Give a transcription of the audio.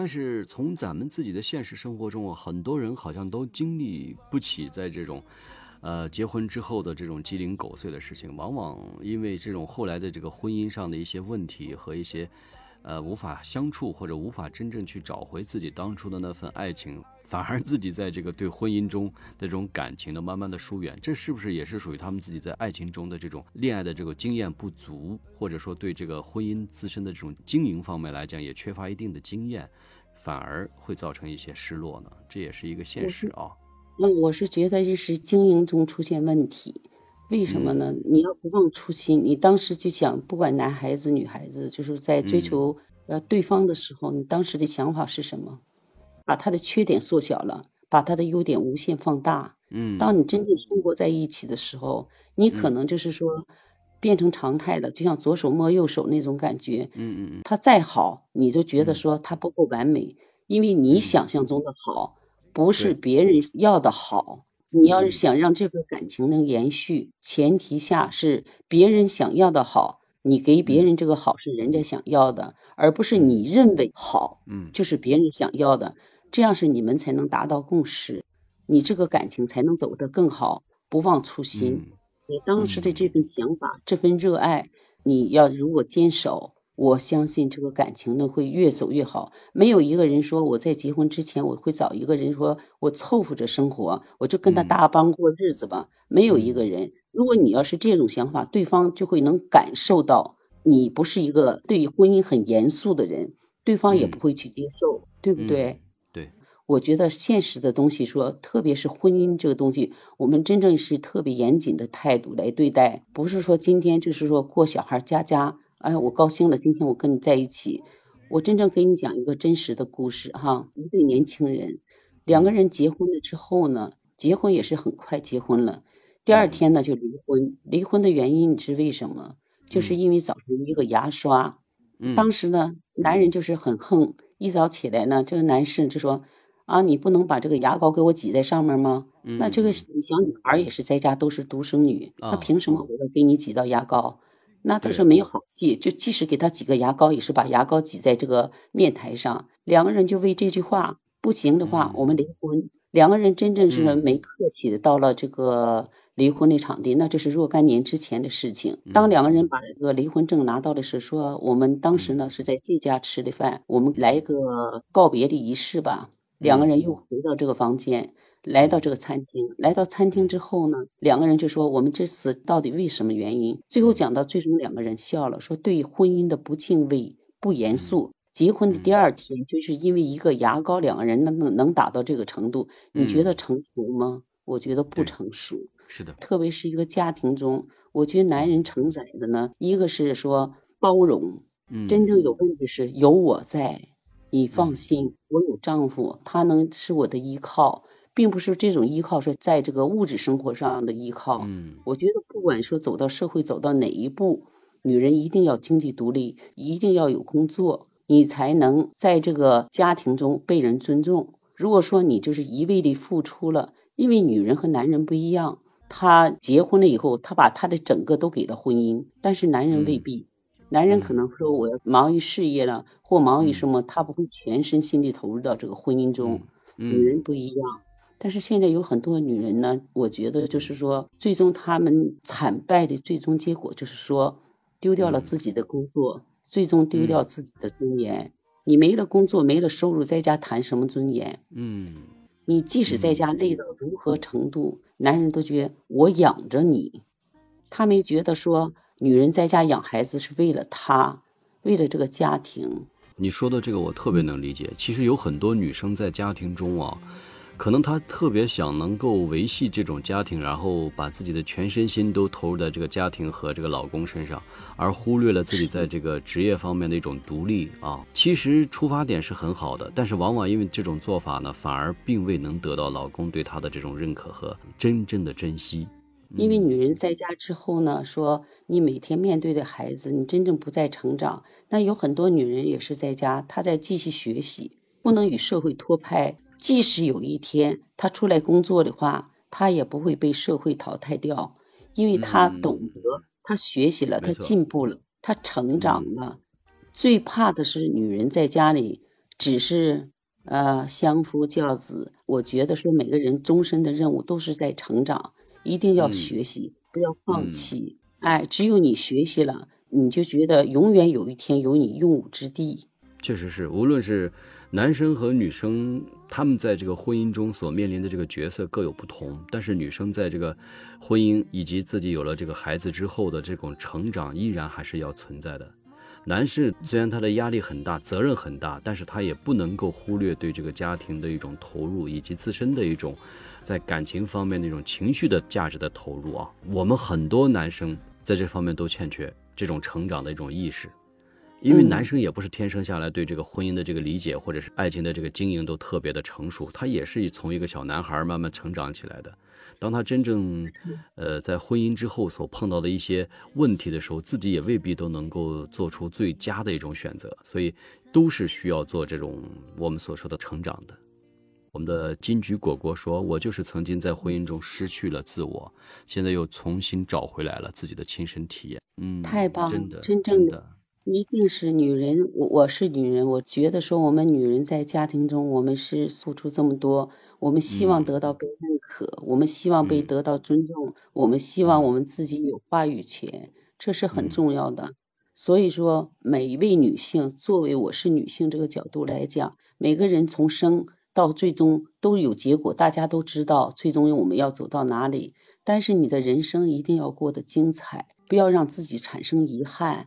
但是从咱们自己的现实生活中啊，很多人好像都经历不起在这种，呃，结婚之后的这种鸡零狗碎的事情，往往因为这种后来的这个婚姻上的一些问题和一些。呃，无法相处或者无法真正去找回自己当初的那份爱情，反而自己在这个对婚姻中的这种感情的慢慢的疏远，这是不是也是属于他们自己在爱情中的这种恋爱的这个经验不足，或者说对这个婚姻自身的这种经营方面来讲也缺乏一定的经验，反而会造成一些失落呢？这也是一个现实啊。那我是觉得这是经营中出现问题。为什么呢？你要不忘初心，你当时就想，不管男孩子女孩子，就是在追求呃对方的时候，你当时的想法是什么？把他的缺点缩小了，把他的优点无限放大。嗯。当你真正生活在一起的时候，你可能就是说变成常态了，就像左手摸右手那种感觉。嗯嗯嗯。他再好，你就觉得说他不够完美，因为你想象中的好，不是别人要的好。你要是想让这份感情能延续，前提下是别人想要的好，你给别人这个好是人家想要的，而不是你认为好，嗯，就是别人想要的，这样是你们才能达到共识，你这个感情才能走得更好，不忘初心。你当时的这份想法，这份热爱，你要如果坚守。我相信这个感情呢会越走越好。没有一个人说我在结婚之前我会找一个人说我凑合着生活，我就跟他搭帮过日子吧。没有一个人。如果你要是这种想法，对方就会能感受到你不是一个对婚姻很严肃的人，对方也不会去接受，对不对？对。我觉得现实的东西说，特别是婚姻这个东西，我们真正是特别严谨的态度来对待，不是说今天就是说过小孩家家。哎，我高兴了，今天我跟你在一起。我真正给你讲一个真实的故事哈，一对年轻人，两个人结婚了之后呢，结婚也是很快结婚了，第二天呢就离婚。离婚的原因是为什么？就是因为早晨一个牙刷，当时呢男人就是很横，一早起来呢，这个男士就说啊，你不能把这个牙膏给我挤在上面吗？那这个小女孩也是在家都是独生女，那凭什么我要给你挤到牙膏？那他说没有好气，就即使给他挤个牙膏，也是把牙膏挤在这个面台上。两个人就为这句话，不行的话我们离婚。两个人真正是没客气的，到了这个离婚的场地，那这是若干年之前的事情。当两个人把这个离婚证拿到的是说，我们当时呢是在这家吃的饭，我们来一个告别的仪式吧。两个人又回到这个房间。来到这个餐厅，来到餐厅之后呢，两个人就说我们这次到底为什么原因？最后讲到最终两个人笑了，说对婚姻的不敬畏、不严肃。结婚的第二天，就是因为一个牙膏，两个人能能能达到这个程度，你觉得成熟吗？我觉得不成熟。是的。特别是一个家庭中，我觉得男人承载的呢，一个是说包容，真正有问题是有我在，你放心，我有丈夫，他能是我的依靠。并不是这种依靠，说在这个物质生活上的依靠。嗯，我觉得不管说走到社会走到哪一步，女人一定要经济独立，一定要有工作，你才能在这个家庭中被人尊重。如果说你就是一味的付出了，因为女人和男人不一样，她结婚了以后，她把她的整个都给了婚姻，但是男人未必，男人可能说我要忙于事业了，或忙于什么，他不会全身心地投入到这个婚姻中。女人不一样。但是现在有很多女人呢，我觉得就是说，最终她们惨败的最终结果就是说，丢掉了自己的工作，最终丢掉自己的尊严。你没了工作，没了收入，在家谈什么尊严？嗯。你即使在家累到如何程度，男人都觉得我养着你，他没觉得说女人在家养孩子是为了他，为了这个家庭。你说的这个我特别能理解。其实有很多女生在家庭中啊。可能她特别想能够维系这种家庭，然后把自己的全身心都投入在这个家庭和这个老公身上，而忽略了自己在这个职业方面的一种独立啊。其实出发点是很好的，但是往往因为这种做法呢，反而并未能得到老公对她的这种认可和真正的珍惜。因为女人在家之后呢，说你每天面对的孩子，你真正不再成长。那有很多女人也是在家，她在继续学习，不能与社会脱拍。即使有一天她出来工作的话，她也不会被社会淘汰掉，因为她懂得，她学习了，她进步了，她成长了。最怕的是女人在家里只是呃相夫教子。我觉得说每个人终身的任务都是在成长，一定要学习，不要放弃。哎，只有你学习了，你就觉得永远有一天有你用武之地。确实是，无论是男生和女生，他们在这个婚姻中所面临的这个角色各有不同。但是女生在这个婚姻以及自己有了这个孩子之后的这种成长，依然还是要存在的。男士虽然他的压力很大，责任很大，但是他也不能够忽略对这个家庭的一种投入，以及自身的一种在感情方面那种情绪的价值的投入啊。我们很多男生。在这方面都欠缺这种成长的一种意识，因为男生也不是天生下来对这个婚姻的这个理解或者是爱情的这个经营都特别的成熟，他也是从一个小男孩慢慢成长起来的。当他真正呃在婚姻之后所碰到的一些问题的时候，自己也未必都能够做出最佳的一种选择，所以都是需要做这种我们所说的成长的。我们的金桔果果说：“我就是曾经在婚姻中失去了自我，现在又重新找回来了自己的亲身体验。”嗯，太棒，真的，真正的一定是女人。我我是女人，我觉得说我们女人在家庭中，我们是付出这么多，我们希望得到被认可，我们希望被得到尊重，我们希望我们自己有话语权，这是很重要的。所以说，每一位女性，作为我是女性这个角度来讲，每个人从生。到最终都有结果，大家都知道最终我们要走到哪里。但是你的人生一定要过得精彩，不要让自己产生遗憾。